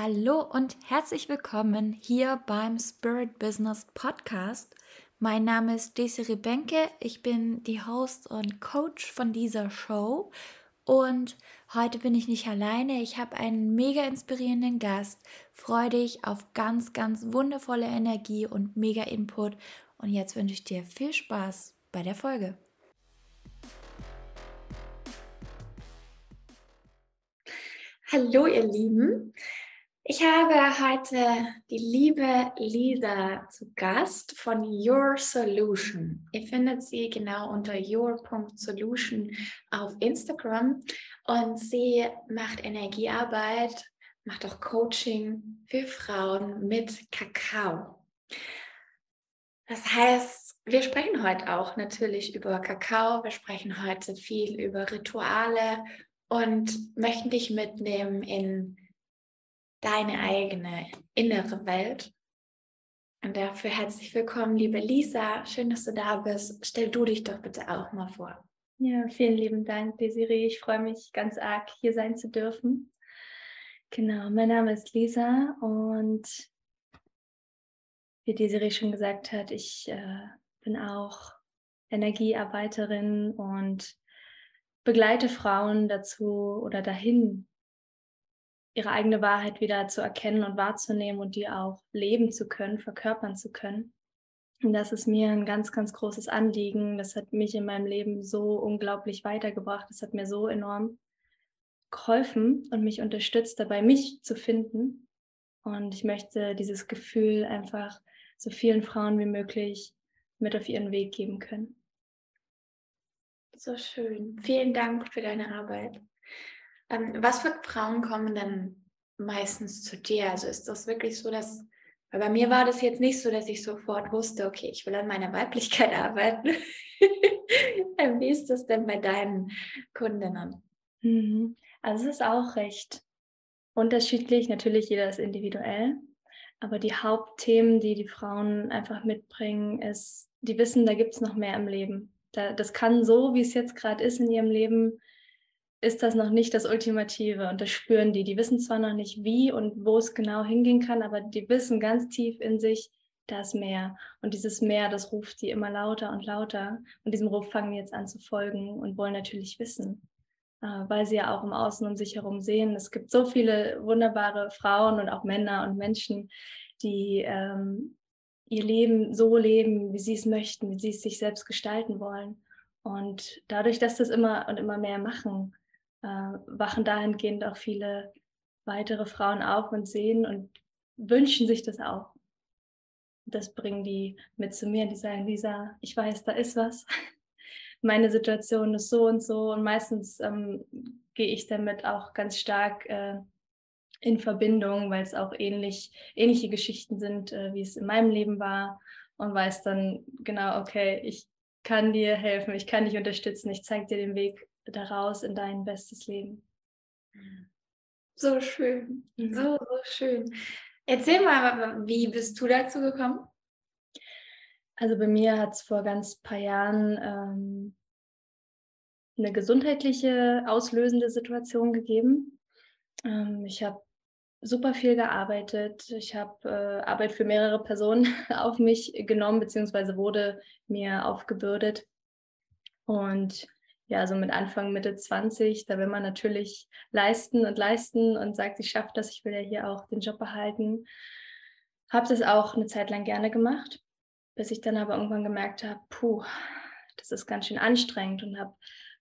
Hallo und herzlich willkommen hier beim Spirit Business Podcast. Mein Name ist Desiree Benke, ich bin die Host und Coach von dieser Show. Und heute bin ich nicht alleine, ich habe einen mega inspirierenden Gast, freue dich auf ganz, ganz wundervolle Energie und mega Input. Und jetzt wünsche ich dir viel Spaß bei der Folge. Hallo ihr Lieben, ich habe heute die liebe Lisa zu Gast von Your Solution. Ihr findet sie genau unter your.solution auf Instagram und sie macht Energiearbeit, macht auch Coaching für Frauen mit Kakao. Das heißt, wir sprechen heute auch natürlich über Kakao, wir sprechen heute viel über Rituale und möchten dich mitnehmen in deine eigene innere Welt. Und dafür herzlich willkommen, liebe Lisa. Schön, dass du da bist. Stell du dich doch bitte auch mal vor. Ja, vielen lieben Dank, Desiree. Ich freue mich ganz arg, hier sein zu dürfen. Genau, mein Name ist Lisa und wie Desiree schon gesagt hat, ich äh, bin auch Energiearbeiterin und begleite Frauen dazu oder dahin, ihre eigene Wahrheit wieder zu erkennen und wahrzunehmen und die auch leben zu können, verkörpern zu können. Und das ist mir ein ganz, ganz großes Anliegen. Das hat mich in meinem Leben so unglaublich weitergebracht. Das hat mir so enorm geholfen und mich unterstützt dabei, mich zu finden. Und ich möchte dieses Gefühl einfach so vielen Frauen wie möglich mit auf ihren Weg geben können. So schön. Vielen Dank für deine Arbeit. Ähm, was für Frauen kommen denn meistens zu dir? Also ist das wirklich so, dass, weil bei mir war das jetzt nicht so, dass ich sofort wusste, okay, ich will an meiner Weiblichkeit arbeiten. Ähm, wie ist das denn bei deinen Kundinnen? Mhm. Also es ist auch recht unterschiedlich. Natürlich, jeder ist individuell. Aber die Hauptthemen, die die Frauen einfach mitbringen, ist, die wissen, da gibt es noch mehr im Leben. Da, das kann so, wie es jetzt gerade ist in ihrem Leben, ist das noch nicht das Ultimative und das spüren die. Die wissen zwar noch nicht, wie und wo es genau hingehen kann, aber die wissen ganz tief in sich, da ist mehr. Und dieses Meer, das ruft die immer lauter und lauter. Und diesem Ruf fangen die jetzt an zu folgen und wollen natürlich wissen, äh, weil sie ja auch im Außen um sich herum sehen. Es gibt so viele wunderbare Frauen und auch Männer und Menschen, die ähm, ihr Leben so leben, wie sie es möchten, wie sie es sich selbst gestalten wollen. Und dadurch, dass das immer und immer mehr machen, wachen dahingehend auch viele weitere Frauen auf und sehen und wünschen sich das auch. Das bringen die mit zu mir, die sagen, Lisa, ich weiß, da ist was. Meine Situation ist so und so und meistens ähm, gehe ich damit auch ganz stark äh, in Verbindung, weil es auch ähnlich, ähnliche Geschichten sind, äh, wie es in meinem Leben war und weiß dann genau, okay, ich kann dir helfen, ich kann dich unterstützen, ich zeige dir den Weg daraus in dein bestes Leben. So schön, mhm. so, so schön. Erzähl mal, wie bist du dazu gekommen? Also bei mir hat es vor ganz paar Jahren ähm, eine gesundheitliche auslösende Situation gegeben. Ähm, ich habe super viel gearbeitet. Ich habe äh, Arbeit für mehrere Personen auf mich genommen, beziehungsweise wurde mir aufgebürdet. Und ja, so mit Anfang, Mitte 20, da will man natürlich leisten und leisten und sagt, ich schaffe das, ich will ja hier auch den Job behalten. Habe das auch eine Zeit lang gerne gemacht, bis ich dann aber irgendwann gemerkt habe, puh, das ist ganz schön anstrengend und habe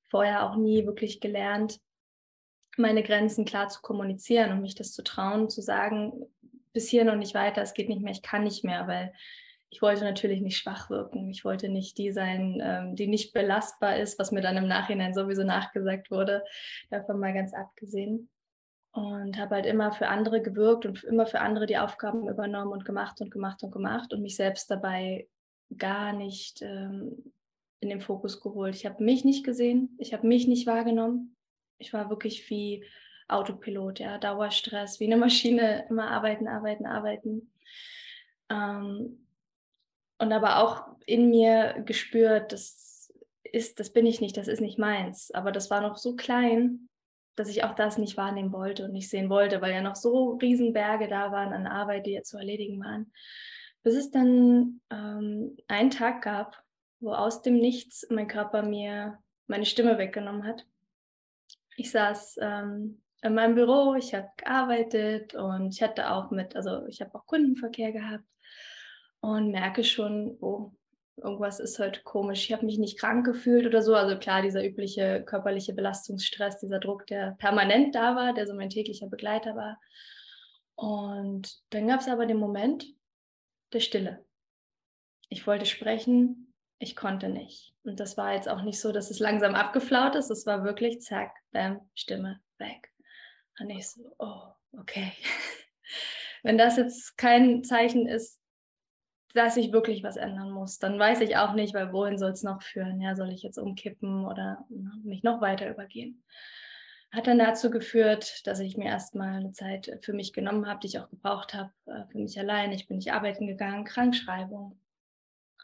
vorher auch nie wirklich gelernt, meine Grenzen klar zu kommunizieren und mich das zu trauen, zu sagen, bis hier noch nicht weiter, es geht nicht mehr, ich kann nicht mehr, weil ich wollte natürlich nicht schwach wirken. Ich wollte nicht die sein, ähm, die nicht belastbar ist, was mir dann im Nachhinein sowieso nachgesagt wurde. Davon mal ganz abgesehen. Und habe halt immer für andere gewirkt und immer für andere die Aufgaben übernommen und gemacht und gemacht und gemacht und mich selbst dabei gar nicht ähm, in den Fokus geholt. Ich habe mich nicht gesehen, ich habe mich nicht wahrgenommen. Ich war wirklich wie Autopilot, ja, Dauerstress, wie eine Maschine, immer arbeiten, arbeiten, arbeiten. Ähm, und aber auch in mir gespürt, das ist, das bin ich nicht, das ist nicht meins. Aber das war noch so klein, dass ich auch das nicht wahrnehmen wollte und nicht sehen wollte, weil ja noch so Riesenberge da waren an Arbeit, die jetzt zu erledigen waren. Bis es dann ähm, einen Tag gab, wo aus dem Nichts mein Körper mir meine Stimme weggenommen hat. Ich saß ähm, in meinem Büro, ich habe gearbeitet und ich hatte auch mit, also ich habe auch Kundenverkehr gehabt und merke schon, oh, irgendwas ist heute komisch. Ich habe mich nicht krank gefühlt oder so. Also klar, dieser übliche körperliche Belastungsstress, dieser Druck, der permanent da war, der so mein täglicher Begleiter war. Und dann gab es aber den Moment der Stille. Ich wollte sprechen, ich konnte nicht. Und das war jetzt auch nicht so, dass es langsam abgeflaut ist. Es war wirklich zack, bam, Stimme weg. Und ich so, oh, okay. Wenn das jetzt kein Zeichen ist, dass ich wirklich was ändern muss, dann weiß ich auch nicht, weil wohin soll es noch führen? Ja, soll ich jetzt umkippen oder ne, mich noch weiter übergehen? Hat dann dazu geführt, dass ich mir erstmal eine Zeit für mich genommen habe, die ich auch gebraucht habe, äh, für mich allein. Ich bin nicht arbeiten gegangen, Krankschreibung.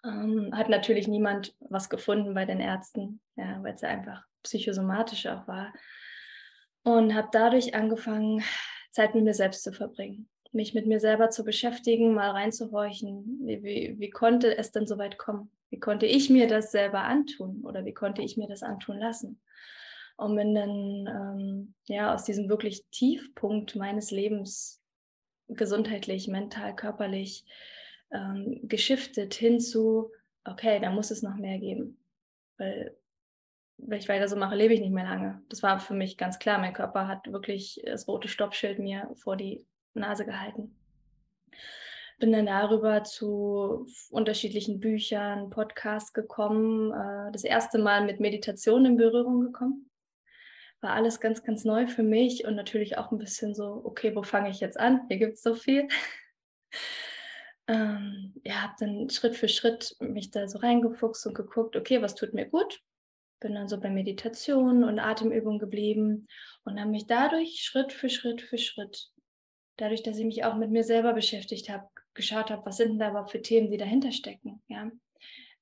Ähm, hat natürlich niemand was gefunden bei den Ärzten, ja, weil es ja einfach psychosomatisch auch war und habe dadurch angefangen, Zeit mit mir selbst zu verbringen, mich mit mir selber zu beschäftigen, mal reinzuhorchen. Wie, wie, wie konnte es denn so weit kommen? Wie konnte ich mir das selber antun oder wie konnte ich mir das antun lassen? Und bin dann ähm, ja aus diesem wirklich Tiefpunkt meines Lebens gesundheitlich, mental, körperlich ähm, geschiftet hin zu, okay, da muss es noch mehr geben. Weil wenn ich weiter so mache, lebe ich nicht mehr lange. Das war für mich ganz klar. Mein Körper hat wirklich das rote Stoppschild mir vor die Nase gehalten. Bin dann darüber zu unterschiedlichen Büchern, Podcasts gekommen, äh, das erste Mal mit Meditation in Berührung gekommen. War alles ganz, ganz neu für mich und natürlich auch ein bisschen so, okay, wo fange ich jetzt an? Hier gibt es so viel. ähm, ja, habe dann Schritt für Schritt mich da so reingefuchst und geguckt, okay, was tut mir gut? bin dann so bei Meditation und Atemübung geblieben und habe mich dadurch Schritt für Schritt für Schritt, dadurch, dass ich mich auch mit mir selber beschäftigt habe, geschaut habe, was sind denn da überhaupt für Themen, die dahinter stecken, ja,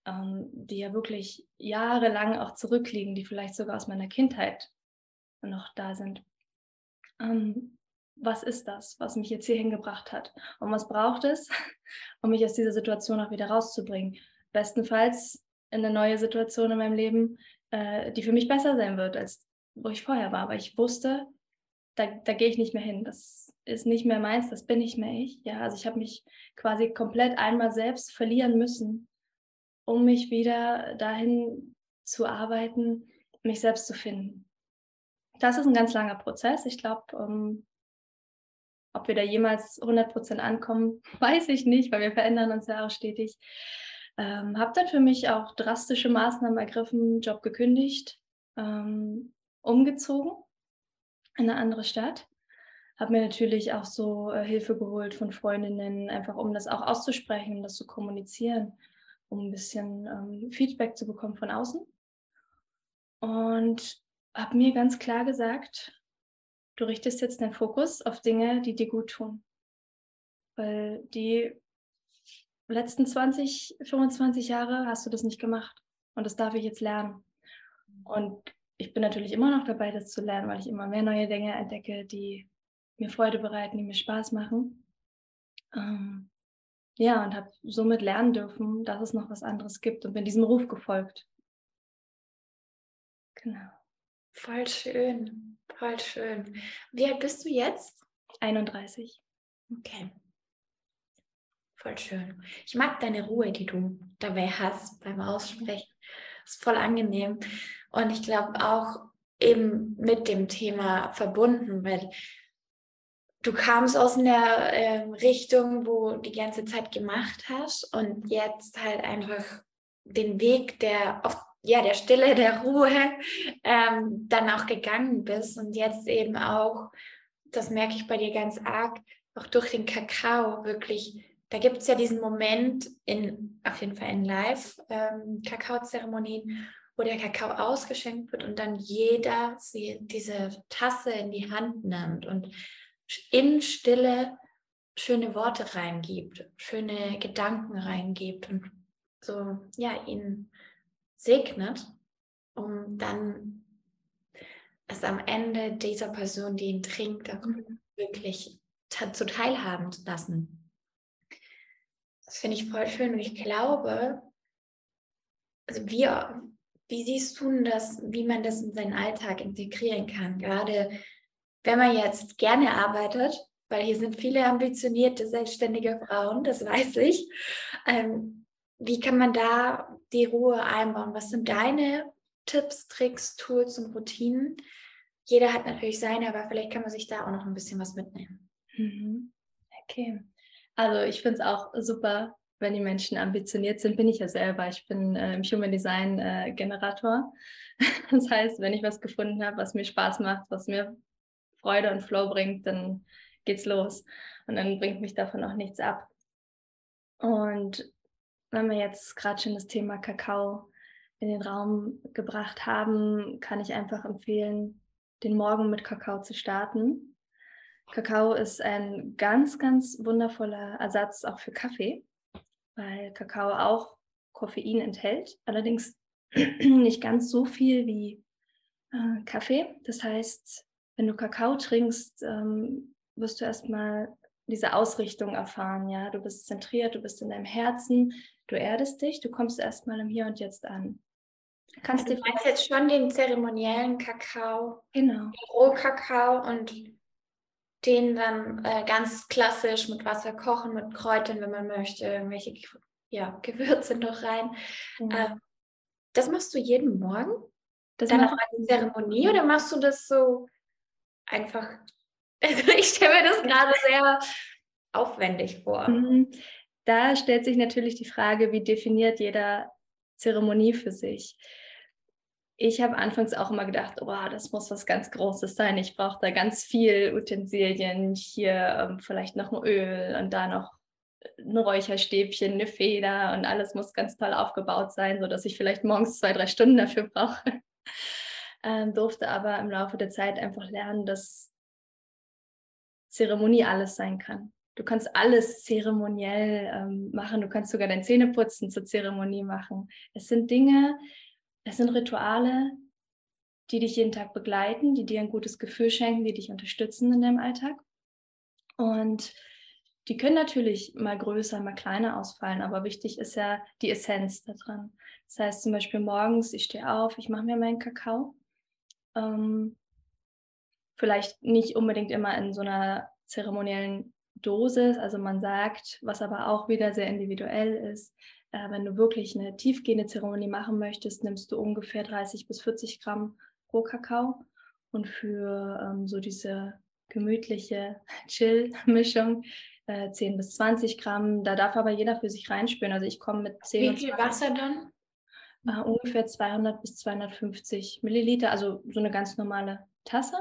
ähm, die ja wirklich jahrelang auch zurückliegen, die vielleicht sogar aus meiner Kindheit noch da sind. Ähm, was ist das, was mich jetzt hier hingebracht hat? Und was braucht es, um mich aus dieser Situation auch wieder rauszubringen? Bestenfalls in eine neue Situation in meinem Leben, äh, die für mich besser sein wird, als wo ich vorher war. Aber ich wusste, da, da gehe ich nicht mehr hin. Das ist nicht mehr meins, das bin nicht mehr ich. Ja, also ich habe mich quasi komplett einmal selbst verlieren müssen, um mich wieder dahin zu arbeiten, mich selbst zu finden. Das ist ein ganz langer Prozess. Ich glaube, um, ob wir da jemals 100% ankommen, weiß ich nicht, weil wir verändern uns ja auch stetig. Ähm, habe dann für mich auch drastische Maßnahmen ergriffen, Job gekündigt, ähm, umgezogen in eine andere Stadt. Habe mir natürlich auch so äh, Hilfe geholt von Freundinnen, einfach um das auch auszusprechen, um das zu kommunizieren, um ein bisschen ähm, Feedback zu bekommen von außen. Und habe mir ganz klar gesagt, du richtest jetzt deinen Fokus auf Dinge, die dir gut tun. Weil die letzten 20, 25 Jahre hast du das nicht gemacht. Und das darf ich jetzt lernen. Und ich bin natürlich immer noch dabei, das zu lernen, weil ich immer mehr neue Dinge entdecke, die mir Freude bereiten, die mir Spaß machen. Ähm, ja, und habe somit lernen dürfen, dass es noch was anderes gibt und bin diesem Ruf gefolgt. Genau. Voll schön, voll schön. Wie alt bist du jetzt? 31. Okay. Voll schön. Ich mag deine Ruhe, die du dabei hast beim Aussprechen. Ist voll angenehm. Und ich glaube auch eben mit dem Thema verbunden, weil du kamst aus einer äh, Richtung, wo du die ganze Zeit gemacht hast und jetzt halt einfach den Weg der auch ja der Stille, der Ruhe ähm, dann auch gegangen bist und jetzt eben auch, das merke ich bei dir ganz arg, auch durch den Kakao wirklich da gibt es ja diesen Moment in, auf jeden Fall in Live-Kakaozeremonien, ähm, wo der Kakao ausgeschenkt wird und dann jeder sie, diese Tasse in die Hand nimmt und in Stille schöne Worte reingibt, schöne Gedanken reingibt und so, ja, ihn segnet, um dann es am Ende dieser Person, die ihn trinkt, auch Mhm. wirklich zu teilhaben zu lassen. Das finde ich voll schön und ich glaube, also wir, wie siehst du das, wie man das in seinen Alltag integrieren kann? Gerade wenn man jetzt gerne arbeitet, weil hier sind viele ambitionierte, selbstständige Frauen, das weiß ich. Ähm, wie kann man da die Ruhe einbauen? Was sind deine Tipps, Tricks, Tools und Routinen? Jeder hat natürlich seine, aber vielleicht kann man sich da auch noch ein bisschen was mitnehmen. Mhm. Okay. Also ich finde es auch super, wenn die Menschen ambitioniert sind, bin ich ja selber. Ich bin äh, im Human Design äh, Generator. Das heißt, wenn ich was gefunden habe, was mir Spaß macht, was mir Freude und Flow bringt, dann geht's los. Und dann bringt mich davon auch nichts ab. Und wenn wir jetzt gerade schon das Thema Kakao in den Raum gebracht haben, kann ich einfach empfehlen, den Morgen mit Kakao zu starten. Kakao ist ein ganz, ganz wundervoller Ersatz auch für Kaffee, weil Kakao auch Koffein enthält, allerdings nicht ganz so viel wie äh, Kaffee. Das heißt, wenn du Kakao trinkst, ähm, wirst du erstmal diese Ausrichtung erfahren. Ja, du bist zentriert, du bist in deinem Herzen, du erdest dich, du kommst erstmal im Hier und Jetzt an. Kannst also, du meinst jetzt schon den zeremoniellen Kakao, genau. den Rohkakao und den dann äh, ganz klassisch mit Wasser kochen, mit Kräutern, wenn man möchte, irgendwelche ja, Gewürze noch rein. Mhm. Ähm, das machst du jeden Morgen? Das dann auch eine Zeremonie oder machst du das so einfach? Also ich stelle mir das gerade sehr aufwendig vor. Mhm. Da stellt sich natürlich die Frage, wie definiert jeder Zeremonie für sich? ich habe anfangs auch immer gedacht, oh, das muss was ganz Großes sein. Ich brauche da ganz viel Utensilien, hier ähm, vielleicht noch ein Öl und da noch ein Räucherstäbchen, eine Feder und alles muss ganz toll aufgebaut sein, sodass ich vielleicht morgens zwei, drei Stunden dafür brauche. Ähm, durfte aber im Laufe der Zeit einfach lernen, dass Zeremonie alles sein kann. Du kannst alles zeremoniell ähm, machen. Du kannst sogar dein Zähneputzen zur Zeremonie machen. Es sind Dinge, es sind Rituale, die dich jeden Tag begleiten, die dir ein gutes Gefühl schenken, die dich unterstützen in deinem Alltag. Und die können natürlich mal größer, mal kleiner ausfallen, aber wichtig ist ja die Essenz daran. Das heißt zum Beispiel morgens, ich stehe auf, ich mache mir meinen Kakao. Ähm, vielleicht nicht unbedingt immer in so einer zeremoniellen Dosis, also man sagt, was aber auch wieder sehr individuell ist, äh, wenn du wirklich eine tiefgehende Zeremonie machen möchtest, nimmst du ungefähr 30 bis 40 Gramm Rohkakao. Und für ähm, so diese gemütliche Chill-Mischung äh, 10 bis 20 Gramm. Da darf aber jeder für sich reinspüren. Also ich komme mit 10 Wie viel Wasser dann? Äh, ungefähr 200 bis 250 Milliliter, also so eine ganz normale Tasse.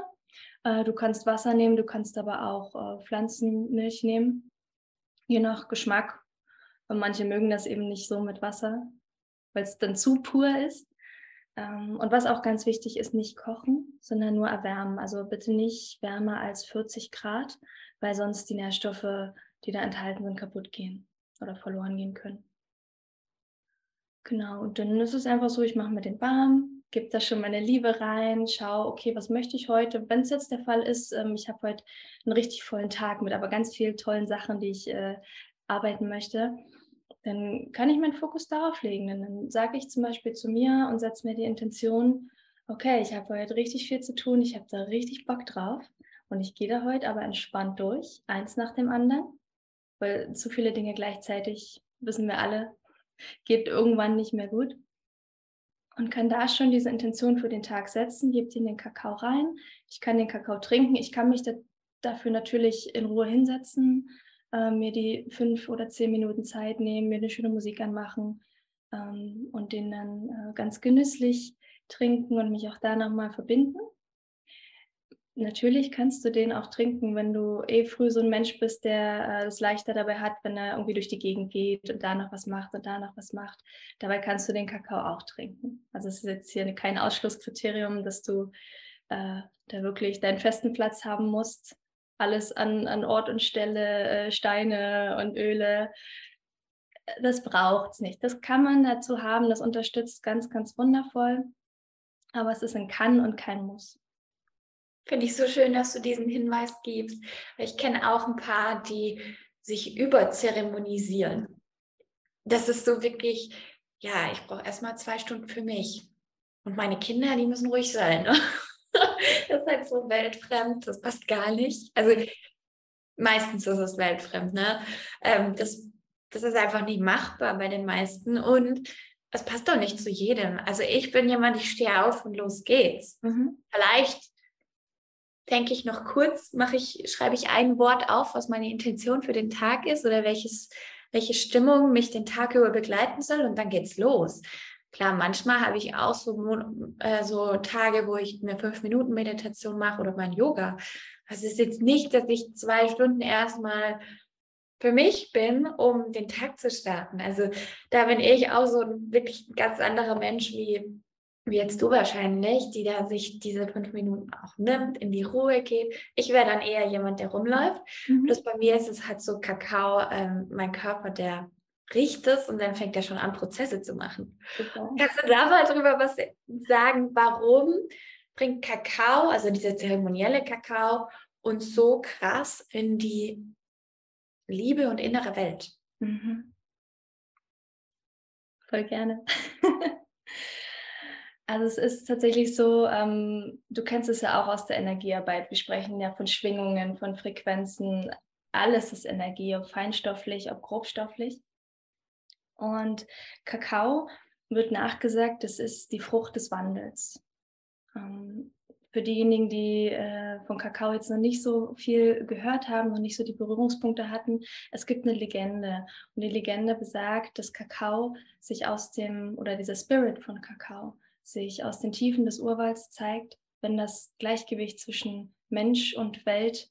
Äh, du kannst Wasser nehmen, du kannst aber auch äh, Pflanzenmilch nehmen, je nach Geschmack. Und manche mögen das eben nicht so mit Wasser, weil es dann zu pur ist. Ähm, und was auch ganz wichtig ist, nicht kochen, sondern nur erwärmen. Also bitte nicht wärmer als 40 Grad, weil sonst die Nährstoffe, die da enthalten sind, kaputt gehen oder verloren gehen können. Genau, und dann ist es einfach so, ich mache mir den warm, gebe da schon meine Liebe rein, schaue, okay, was möchte ich heute? Wenn es jetzt der Fall ist, ähm, ich habe heute einen richtig vollen Tag mit aber ganz vielen tollen Sachen, die ich äh, arbeiten möchte, dann kann ich meinen Fokus darauf legen. Und dann sage ich zum Beispiel zu mir und setze mir die Intention, okay, ich habe heute richtig viel zu tun, ich habe da richtig Bock drauf und ich gehe da heute aber entspannt durch, eins nach dem anderen, weil zu viele Dinge gleichzeitig, wissen wir alle, geht irgendwann nicht mehr gut. Und kann da schon diese Intention für den Tag setzen, gebe den Kakao rein, ich kann den Kakao trinken, ich kann mich da, dafür natürlich in Ruhe hinsetzen, äh, mir die fünf oder zehn Minuten Zeit nehmen, mir eine schöne Musik anmachen ähm, und den dann äh, ganz genüsslich trinken und mich auch da nochmal verbinden. Natürlich kannst du den auch trinken, wenn du eh früh so ein Mensch bist, der es äh, leichter dabei hat, wenn er irgendwie durch die Gegend geht und da noch was macht und da noch was macht. Dabei kannst du den Kakao auch trinken. Also es ist jetzt hier kein Ausschlusskriterium, dass du äh, da wirklich deinen festen Platz haben musst alles an, an Ort und Stelle, äh, Steine und Öle. Das braucht es nicht. Das kann man dazu haben, das unterstützt ganz, ganz wundervoll. Aber es ist ein Kann und kein Muss. Finde ich so schön, dass du diesen Hinweis gibst. Ich kenne auch ein paar, die sich überzeremonisieren. Das ist so wirklich, ja, ich brauche erstmal zwei Stunden für mich. Und meine Kinder, die müssen ruhig sein. Ne? das ist halt so weltfremd, das passt gar nicht. Also meistens ist es weltfremd, ne? Ähm, das, das ist einfach nicht machbar bei den meisten und es passt doch nicht zu jedem. Also ich bin jemand, ich stehe auf und los geht's. Mhm. Vielleicht denke ich noch kurz, mache ich, schreibe ich ein Wort auf, was meine Intention für den Tag ist oder welches, welche Stimmung mich den Tag über begleiten soll und dann geht's los. Klar, manchmal habe ich auch so, äh, so Tage, wo ich eine fünf Minuten Meditation mache oder mein Yoga. Das ist jetzt nicht, dass ich zwei Stunden erstmal für mich bin, um den Tag zu starten. Also da bin ich auch so ein wirklich ganz anderer Mensch wie, wie jetzt du wahrscheinlich, die da sich diese fünf Minuten auch nimmt, in die Ruhe geht. Ich wäre dann eher jemand, der rumläuft. Mhm. Plus bei mir ist es halt so Kakao, ähm, mein Körper, der riecht es und dann fängt er schon an, Prozesse zu machen. Super. Kannst du da mal drüber was sagen, warum bringt Kakao, also dieser zeremonielle Kakao, uns so krass in die Liebe und innere Welt? Mhm. Voll gerne. also es ist tatsächlich so, ähm, du kennst es ja auch aus der Energiearbeit. Wir sprechen ja von Schwingungen, von Frequenzen. Alles ist Energie, ob feinstofflich, ob grobstofflich. Und Kakao wird nachgesagt, das ist die Frucht des Wandels. Ähm, für diejenigen, die äh, von Kakao jetzt noch nicht so viel gehört haben, noch nicht so die Berührungspunkte hatten, es gibt eine Legende. Und die Legende besagt, dass Kakao sich aus dem, oder dieser Spirit von Kakao, sich aus den Tiefen des Urwalds zeigt, wenn das Gleichgewicht zwischen Mensch und Welt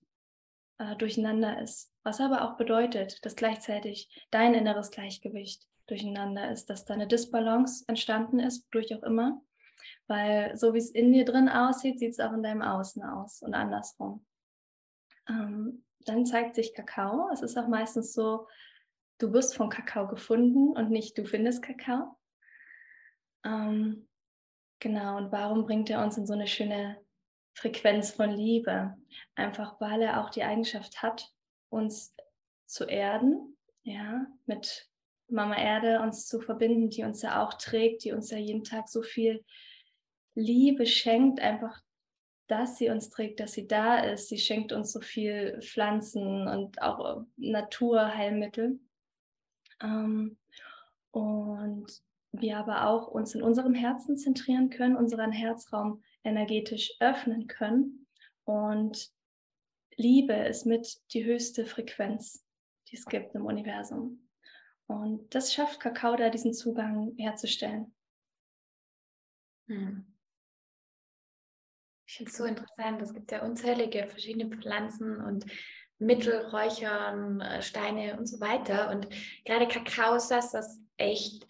äh, durcheinander ist. Was aber auch bedeutet, dass gleichzeitig dein inneres Gleichgewicht durcheinander ist, dass da eine Disbalance entstanden ist, durch auch immer. Weil so wie es in dir drin aussieht, sieht es auch in deinem Außen aus und andersrum. Ähm, dann zeigt sich Kakao. Es ist auch meistens so, du wirst von Kakao gefunden und nicht du findest Kakao. Ähm, genau, und warum bringt er uns in so eine schöne Frequenz von Liebe? Einfach weil er auch die Eigenschaft hat, uns zu erden, ja, mit Mama Erde uns zu verbinden, die uns ja auch trägt, die uns ja jeden Tag so viel Liebe schenkt, einfach, dass sie uns trägt, dass sie da ist. Sie schenkt uns so viel Pflanzen und auch Naturheilmittel. Ähm, und wir aber auch uns in unserem Herzen zentrieren können, unseren Herzraum energetisch öffnen können. Und Liebe ist mit die höchste Frequenz, die es gibt im Universum. Und das schafft Kakao da, diesen Zugang herzustellen. Hm. Ich finde es so interessant. Es gibt ja unzählige verschiedene Pflanzen und Mittel, Räuchern, äh, Steine und so weiter. Und gerade Kakao ist das, was echt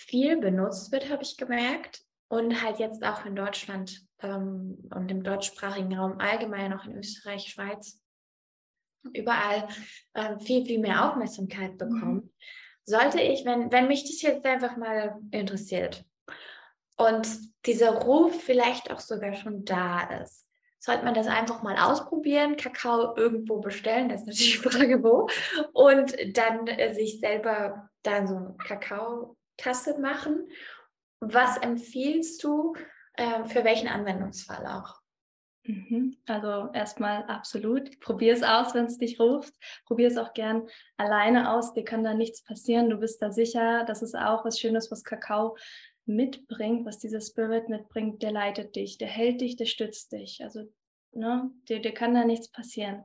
viel benutzt wird, habe ich gemerkt. Und halt jetzt auch in Deutschland ähm, und im deutschsprachigen Raum allgemein, auch in Österreich, Schweiz überall äh, viel, viel mehr Aufmerksamkeit mhm. bekommen. Sollte ich, wenn, wenn mich das jetzt einfach mal interessiert und dieser Ruf vielleicht auch sogar schon da ist, sollte man das einfach mal ausprobieren, Kakao irgendwo bestellen, das ist natürlich die Frage wo, und dann äh, sich selber dann so eine Kakaotasse machen. Was empfiehlst du äh, für welchen Anwendungsfall auch? Mhm. Also erstmal absolut. Probier es aus, wenn es dich ruft. Probier es auch gern alleine aus. Dir kann da nichts passieren. Du bist da sicher. Das ist auch was Schönes, was Kakao mitbringt, was dieser Spirit mitbringt. Der leitet dich, der hält dich, der stützt dich. Also ne, dir, dir kann da nichts passieren.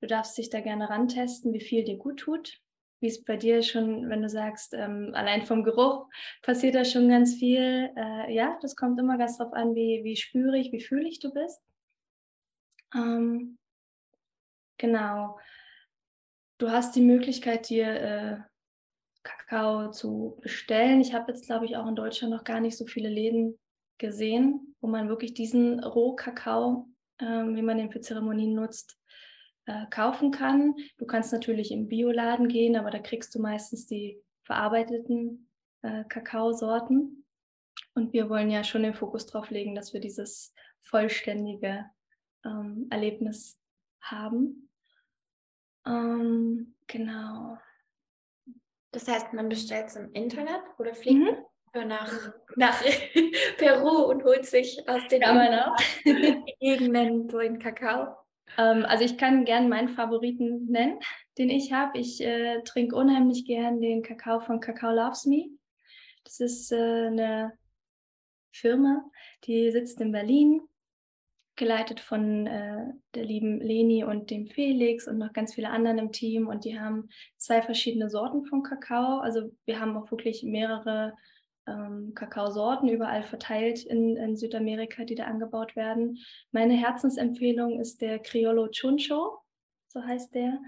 Du darfst dich da gerne rantesten, wie viel dir gut tut. Wie es bei dir schon, wenn du sagst, ähm, allein vom Geruch passiert da schon ganz viel. Äh, ja, das kommt immer ganz drauf an, wie, wie spürig, wie fühlig du bist. Ähm, genau. Du hast die Möglichkeit, dir äh, Kakao zu bestellen. Ich habe jetzt, glaube ich, auch in Deutschland noch gar nicht so viele Läden gesehen, wo man wirklich diesen Rohkakao, äh, wie man den für Zeremonien nutzt, äh, kaufen kann. Du kannst natürlich im Bioladen gehen, aber da kriegst du meistens die verarbeiteten äh, Kakaosorten. Und wir wollen ja schon den Fokus drauf legen, dass wir dieses vollständige ähm, Erlebnis haben. Ähm, genau. Das heißt, man bestellt es im Internet oder fliegt mhm. nach, nach Peru und holt sich aus den Gegenden so einen Kakao? Ähm, also ich kann gerne meinen Favoriten nennen, den ich habe. Ich äh, trinke unheimlich gern den Kakao von Kakao Loves Me. Das ist äh, eine Firma, die sitzt in Berlin, geleitet von äh, der lieben Leni und dem Felix und noch ganz viele anderen im Team. Und die haben zwei verschiedene Sorten von Kakao. Also wir haben auch wirklich mehrere ähm, Kakaosorten überall verteilt in, in, Südamerika, die da angebaut werden. Meine Herzensempfehlung ist der Criollo Chuncho, so heißt der.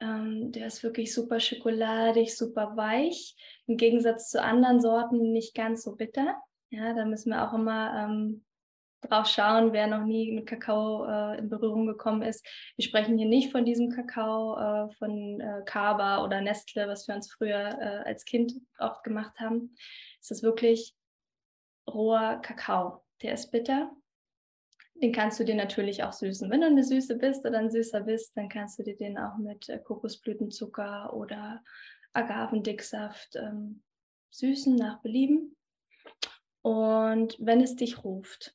Ähm, der ist wirklich super schokoladig, super weich. Im Gegensatz zu anderen Sorten nicht ganz so bitter. Ja, da müssen wir auch immer ähm, drauf schauen, wer noch nie mit Kakao äh, in Berührung gekommen ist. Wir sprechen hier nicht von diesem Kakao äh, von äh, Kaba oder Nestle, was wir uns früher äh, als Kind oft gemacht haben. Es ist wirklich roher Kakao. Der ist bitter. Den kannst du dir natürlich auch süßen. Wenn du eine Süße bist oder ein Süßer bist, dann kannst du dir den auch mit äh, Kokosblütenzucker oder Agavendicksaft ähm, süßen nach Belieben. Und wenn es dich ruft,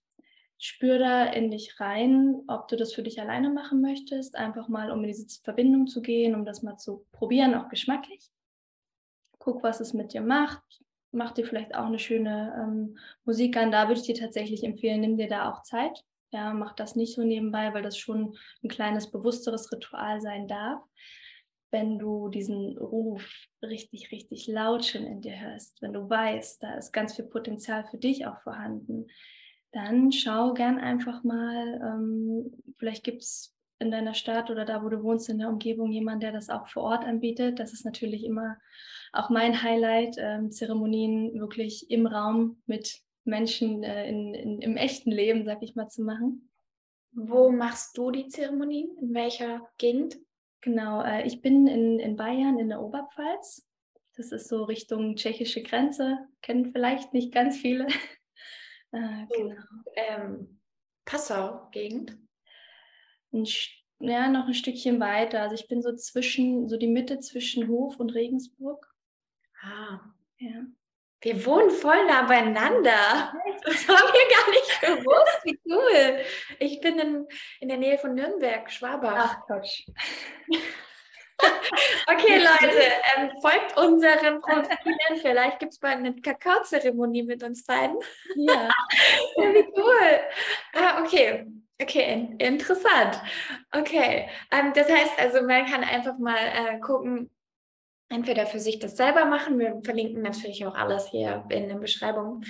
spür da in dich rein, ob du das für dich alleine machen möchtest, einfach mal um in diese Verbindung zu gehen, um das mal zu probieren, auch geschmacklich. Guck, was es mit dir macht. Mach dir vielleicht auch eine schöne ähm, Musik an. Da würde ich dir tatsächlich empfehlen, nimm dir da auch Zeit. Ja, mach das nicht so nebenbei, weil das schon ein kleines, bewussteres Ritual sein darf wenn du diesen Ruf richtig, richtig laut schon in dir hörst, wenn du weißt, da ist ganz viel Potenzial für dich auch vorhanden, dann schau gern einfach mal, ähm, vielleicht gibt es in deiner Stadt oder da, wo du wohnst, in der Umgebung jemand, der das auch vor Ort anbietet. Das ist natürlich immer auch mein Highlight, ähm, Zeremonien wirklich im Raum mit Menschen äh, in, in, im echten Leben, sag ich mal, zu machen. Wo machst du die Zeremonien? In welcher Gegend? Genau, äh, ich bin in, in Bayern in der Oberpfalz. Das ist so Richtung tschechische Grenze, kennen vielleicht nicht ganz viele. Äh, genau. Ähm, Passau-Gegend? Ja, noch ein Stückchen weiter. Also ich bin so zwischen, so die Mitte zwischen Hof und Regensburg. Ah. Ja. Wir wohnen voll nah beieinander. Das haben wir gar nicht gewusst. Wie cool. Ich bin in, in der Nähe von Nürnberg, Schwabach. Ach, Quatsch. okay, Leute, ähm, folgt unseren Profilen. Vielleicht gibt es bald eine Kakaozeremonie mit uns beiden. Ja. Wie cool. Ah, okay. Okay, interessant. Okay, ähm, das heißt also, man kann einfach mal äh, gucken, entweder für sich das selber machen, wir verlinken natürlich auch alles hier in der Beschreibung,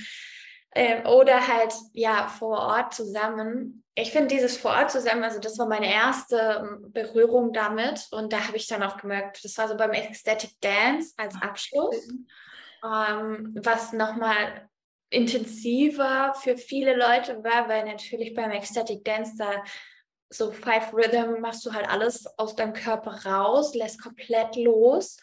äh, oder halt ja vor Ort zusammen. Ich finde dieses vor Ort zusammen, also das war meine erste ähm, Berührung damit und da habe ich dann auch gemerkt, das war so beim Ecstatic Dance als Abschluss, ähm, was nochmal intensiver für viele Leute war, weil natürlich beim Ecstatic Dance da so Five Rhythm machst du halt alles aus deinem Körper raus, lässt komplett los.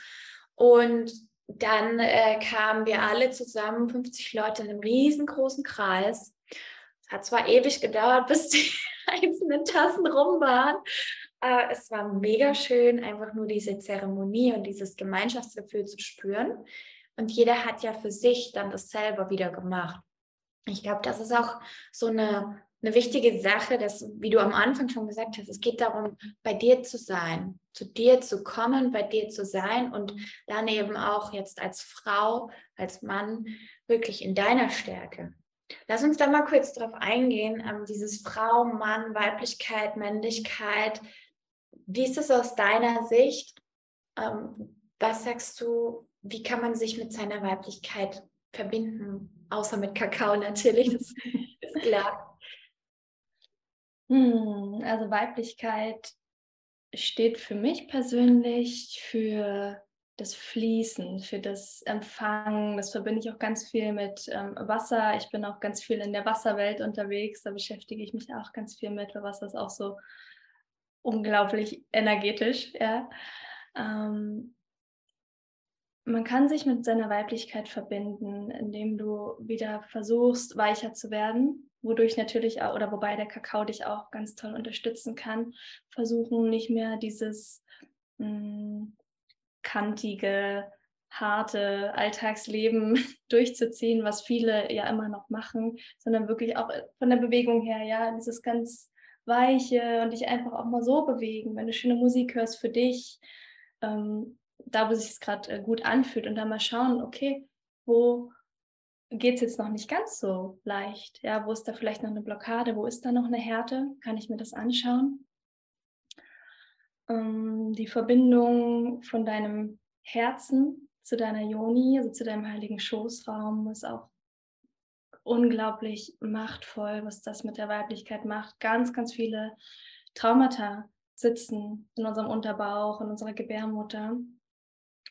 Und dann äh, kamen wir alle zusammen, 50 Leute in einem riesengroßen Kreis. Hat zwar ewig gedauert, bis die einzelnen Tassen rum waren, aber es war mega schön, einfach nur diese Zeremonie und dieses Gemeinschaftsgefühl zu spüren. Und jeder hat ja für sich dann das selber wieder gemacht. Ich glaube, das ist auch so eine eine wichtige Sache, dass, wie du am Anfang schon gesagt hast, es geht darum, bei dir zu sein, zu dir zu kommen, bei dir zu sein und dann eben auch jetzt als Frau, als Mann wirklich in deiner Stärke. Lass uns da mal kurz drauf eingehen, ähm, dieses Frau, Mann, Weiblichkeit, Männlichkeit. Wie ist es aus deiner Sicht? Ähm, was sagst du, wie kann man sich mit seiner Weiblichkeit verbinden? Außer mit Kakao natürlich, das ist klar. Hm, also Weiblichkeit steht für mich persönlich für das Fließen, für das Empfangen. Das verbinde ich auch ganz viel mit ähm, Wasser. Ich bin auch ganz viel in der Wasserwelt unterwegs. Da beschäftige ich mich auch ganz viel mit, weil Wasser ist auch so unglaublich energetisch. Ja. Ähm, man kann sich mit seiner Weiblichkeit verbinden, indem du wieder versuchst, weicher zu werden, wodurch natürlich auch, oder wobei der Kakao dich auch ganz toll unterstützen kann, versuchen nicht mehr dieses mh, hm, kantige, harte Alltagsleben durchzuziehen, was viele ja immer noch machen, sondern wirklich auch von der Bewegung her, ja, dieses ganz weiche und dich einfach auch mal so bewegen, wenn du schöne Musik hörst für dich, ähm, da wo sich es gerade äh, gut anfühlt und dann mal schauen, okay, wo geht es jetzt noch nicht ganz so leicht? Ja, wo ist da vielleicht noch eine Blockade? Wo ist da noch eine Härte? Kann ich mir das anschauen? Ähm, die Verbindung von deinem Herzen zu deiner Yoni, also zu deinem heiligen Schoßraum, ist auch unglaublich machtvoll, was das mit der Weiblichkeit macht. Ganz, ganz viele Traumata sitzen in unserem Unterbauch, in unserer Gebärmutter.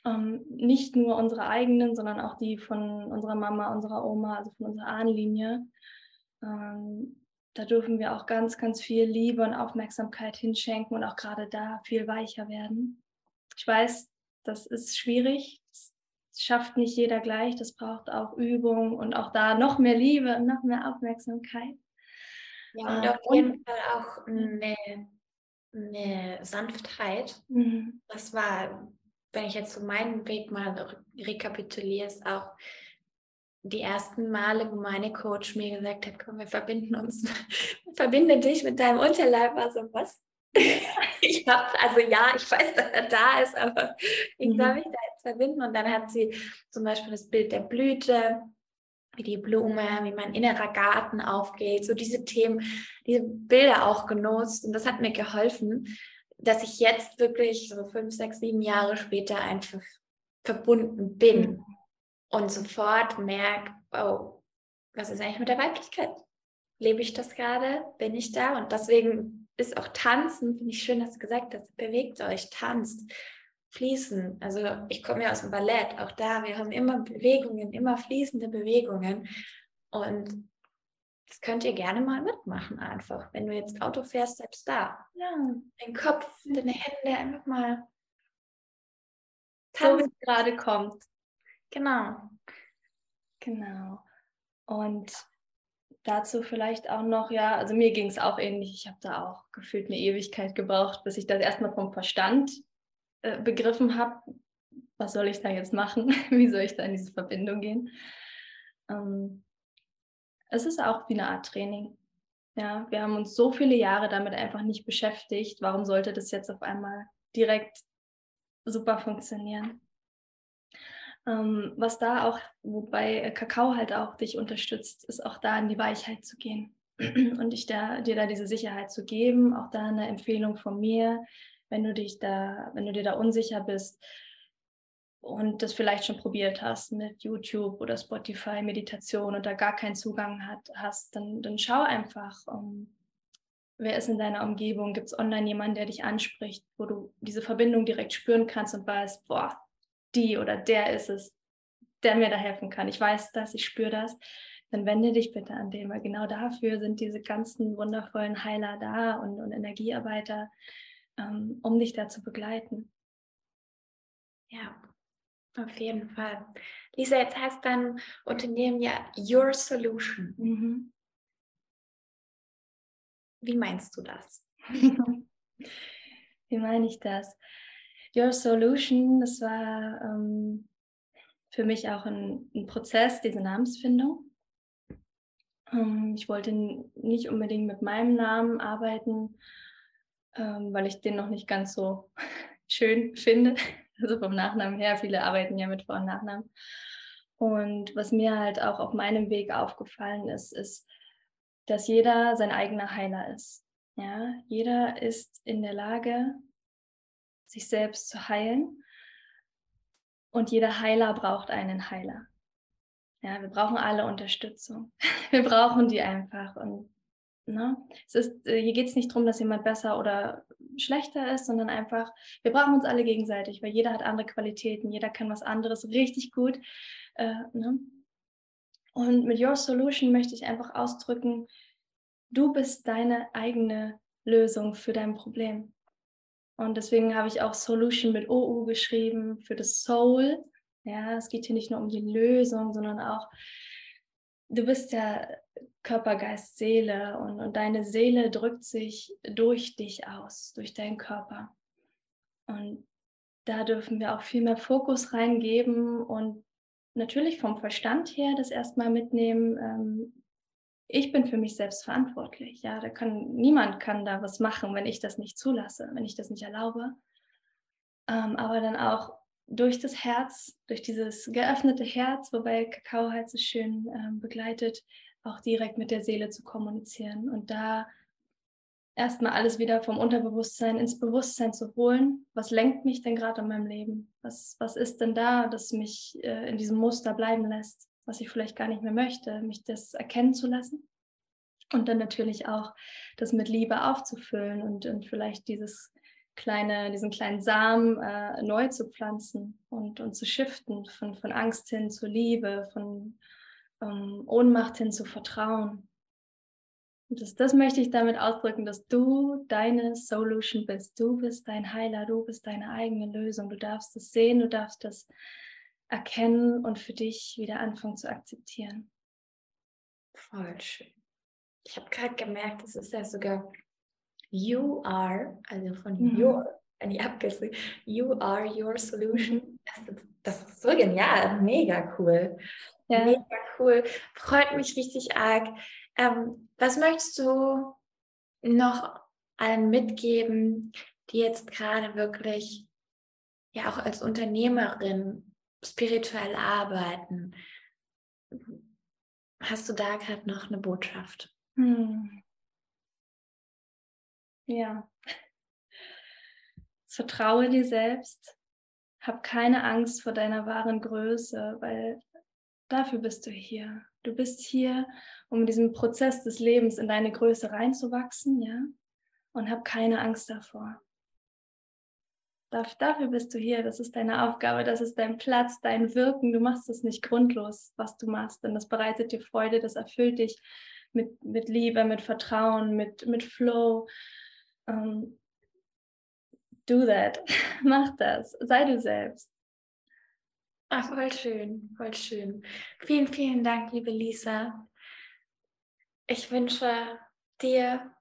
Ähm, nicht nur unsere eigenen, sondern auch die von unserer Mama, unserer Oma, also von unserer Ahnenlinie. Ähm, da dürfen wir auch ganz, ganz viel Liebe und Aufmerksamkeit hinschenken und auch gerade da viel weicher werden. Ich weiß, das ist schwierig. Das schafft nicht jeder gleich. Das braucht auch Übung und auch da noch mehr Liebe und noch mehr Aufmerksamkeit. Ja, und äh, auf jeden Fall auch eine, eine Sanftheit. Mhm. Das war wenn ich jetzt so meinen Weg mal rekapituliere, ist auch die ersten Male, wo meine Coach mir gesagt hat, komm, wir verbinden uns, verbinde dich mit deinem Unterleib, war so was. ich habe, also ja, ich weiß, dass er da ist, aber mhm. soll ich da jetzt verbinden? Und dann hat sie zum Beispiel das Bild der Blüte, wie die Blume, wie mein innerer Garten aufgeht, so diese Themen, diese Bilder auch genutzt und das hat mir geholfen, dass ich jetzt wirklich so fünf, sechs, sieben Jahre später einfach verbunden bin mhm. Und sofort merke, oh, was ist eigentlich mit der Weiblichkeit? Lebe ich das gerade? Bin ich da? Und deswegen ist auch Tanzen, finde ich schön, dass du gesagt hast, bewegt euch, tanzt, fließen. Also ich komme ja aus dem Ballett, auch da, wir haben immer Bewegungen, immer fließende Bewegungen. Und das könnt ihr gerne mal mitmachen einfach. Wenn du jetzt Auto fährst, selbst da. Ja. Den Kopf, deine Hände einfach mal tanzen. So wie es gerade kommt. Genau. Genau. Und dazu vielleicht auch noch, ja, also mir ging es auch ähnlich. Ich habe da auch gefühlt eine Ewigkeit gebraucht, bis ich das erstmal vom Verstand äh, begriffen habe. Was soll ich da jetzt machen? Wie soll ich da in diese Verbindung gehen? Ähm, es ist auch wie eine Art Training. Ja, wir haben uns so viele Jahre damit einfach nicht beschäftigt. Warum sollte das jetzt auf einmal direkt super funktionieren? Ähm, was da auch, wobei Kakao halt auch dich unterstützt, ist auch da in die Weichheit zu gehen und dich da, dir da diese Sicherheit zu geben. Auch da eine Empfehlung von mir, wenn du dich da, wenn du dir da unsicher bist, und das vielleicht schon probiert hast mit YouTube oder Spotify Meditation und da gar keinen Zugang hat, hast, dann, dann schau einfach, um, wer ist in deiner Umgebung, gibt es online jemanden, der dich anspricht, wo du diese Verbindung direkt spüren kannst und weißt, boah, die oder der ist es, der mir da helfen kann. Ich weiß das, ich spüre das. Dann wende dich bitte an den, weil genau dafür sind diese ganzen wundervollen Heiler da und, und Energiearbeiter, ähm, um dich da zu begleiten. Ja, auf jeden Fall. Lisa, jetzt heißt dein Unternehmen ja Your Solution. Mhm. Wie meinst du das? Wie meine ich das? Your Solution, das war ähm, für mich auch ein, ein, Prozess, diese Namensfindung. Ähm, ich wollte nicht unbedingt mit meinem Namen arbeiten, ähm, weil ich den noch nicht ganz so schön finde also vom Nachnamen her. Viele arbeiten ja mit Vor- und Nachnamen. Und was mir halt auch auf meinem Weg aufgefallen ist, ist, dass jeder sein eigener Heiler ist. Ja, jeder ist in der Lage, sich selbst zu heilen. Und jeder Heiler braucht einen Heiler. Ja, wir brauchen alle Unterstützung. Wir brauchen die einfach. Und Ne? Es ist, äh, hier geht es nicht darum, dass jemand besser oder schlechter ist, sondern einfach, wir brauchen uns alle gegenseitig, weil jeder hat andere Qualitäten, jeder kann was anderes richtig gut. Äh, ne? Und mit Your Solution möchte ich einfach ausdrücken, du bist deine eigene Lösung für dein Problem. Und deswegen habe ich auch Solution mit OU geschrieben für das Soul, Ja, es geht hier nicht nur um die Lösung, sondern auch, du bist ja Körper, Geist, Seele und, und deine Seele drückt sich durch dich aus, durch deinen Körper. Und da dürfen wir auch viel mehr Fokus reingeben und natürlich vom Verstand her das erstmal mitnehmen. Ähm, ich bin für mich selbst verantwortlich. Ja, da kann niemand kann da was machen, wenn ich das nicht zulasse, wenn ich das nicht erlaube. Ähm, aber dann auch durch das Herz, durch dieses geöffnete Herz, wobei Kakao halt so schön ähm, begleitet, auch direkt mit der Seele zu kommunizieren und da erstmal alles wieder vom Unterbewusstsein ins Bewusstsein zu holen. Was lenkt mich denn gerade in meinem Leben? Was, was ist denn da, das mich äh, in diesem Muster bleiben lässt, was ich vielleicht gar nicht mehr möchte, mich das erkennen zu lassen? Und dann natürlich auch das mit Liebe aufzufüllen und, und vielleicht dieses kleine, diesen kleinen Samen äh, neu zu pflanzen und, und zu shiften, von, von Angst hin zu Liebe, von ähm, Ohnmacht hin zu Vertrauen. Und das, das möchte ich damit ausdrücken, dass du deine Solution bist. Du bist dein Heiler, du bist deine eigene Lösung. Du darfst es sehen, du darfst das erkennen und für dich wieder anfangen zu akzeptieren. Voll schön. Ich habe gerade gemerkt, es ist ja sogar You are, also von mhm. Your, wenn ich abgeschrieben, You are your solution. Das, das, ist so genial, mega cool. Ja. Mega cool. Freut mich richtig arg. Ähm, was möchtest du noch allen mitgeben, die jetzt gerade wirklich ja auch als Unternehmerin spirituell arbeiten? Hast du da gerade noch eine Botschaft? Hm. Ja. Vertraue dir selbst. Hab keine Angst vor deiner wahren Größe, weil dafür bist du hier. Du bist hier, um in diesem Prozess des Lebens in deine Größe reinzuwachsen, ja? Und hab keine Angst davor. Dafür bist du hier, das ist deine Aufgabe, das ist dein Platz, dein Wirken. Du machst es nicht grundlos, was du machst, denn das bereitet dir Freude, das erfüllt dich mit, mit Liebe, mit Vertrauen, mit, mit Flow, um, ähm, do that. Mach das. Sei du selbst. Ach, voll schön, voll schön. Vielen, vielen Dank, liebe Lisa. Ich wünsche dir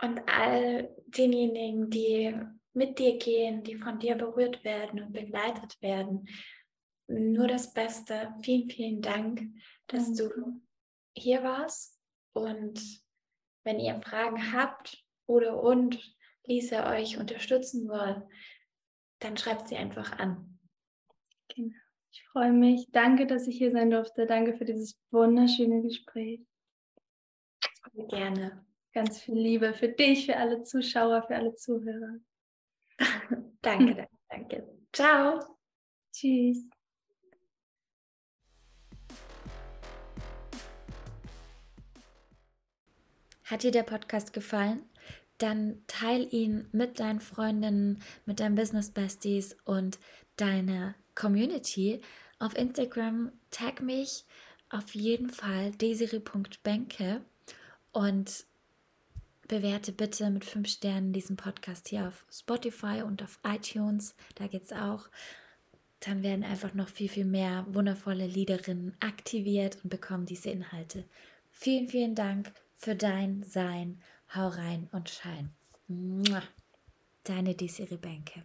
und all denjenigen, die mit dir gehen, die von dir berührt werden und begleitet werden, nur das Beste. Vielen, vielen Dank, dass Danke. du hier warst. Und wenn ihr Fragen habt oder und Lisa euch unterstützen wollen, dann schreibt sie einfach an. Genau. Ich freue mich. Danke, dass ich hier sein durfte. Danke für dieses wunderschöne Gespräch. Gerne. Ganz viel Liebe für dich, für alle Zuschauer, für alle Zuhörer. danke, danke, danke. Ciao. Tschüss. Hat dir der Podcast gefallen? dann teil ihn mit deinen Freundinnen, mit deinen Business Besties und deiner Community. Auf Instagram tag mich auf jeden Fall desiri.benke und bewerte bitte mit fünf Sternen diesen Podcast hier auf Spotify und auf iTunes. Da geht es auch. Dann werden einfach noch viel, viel mehr wundervolle Liederinnen aktiviert und bekommen diese Inhalte. Vielen, vielen Dank für dein Sein Hau rein und schein. Deine Desiree Bänke.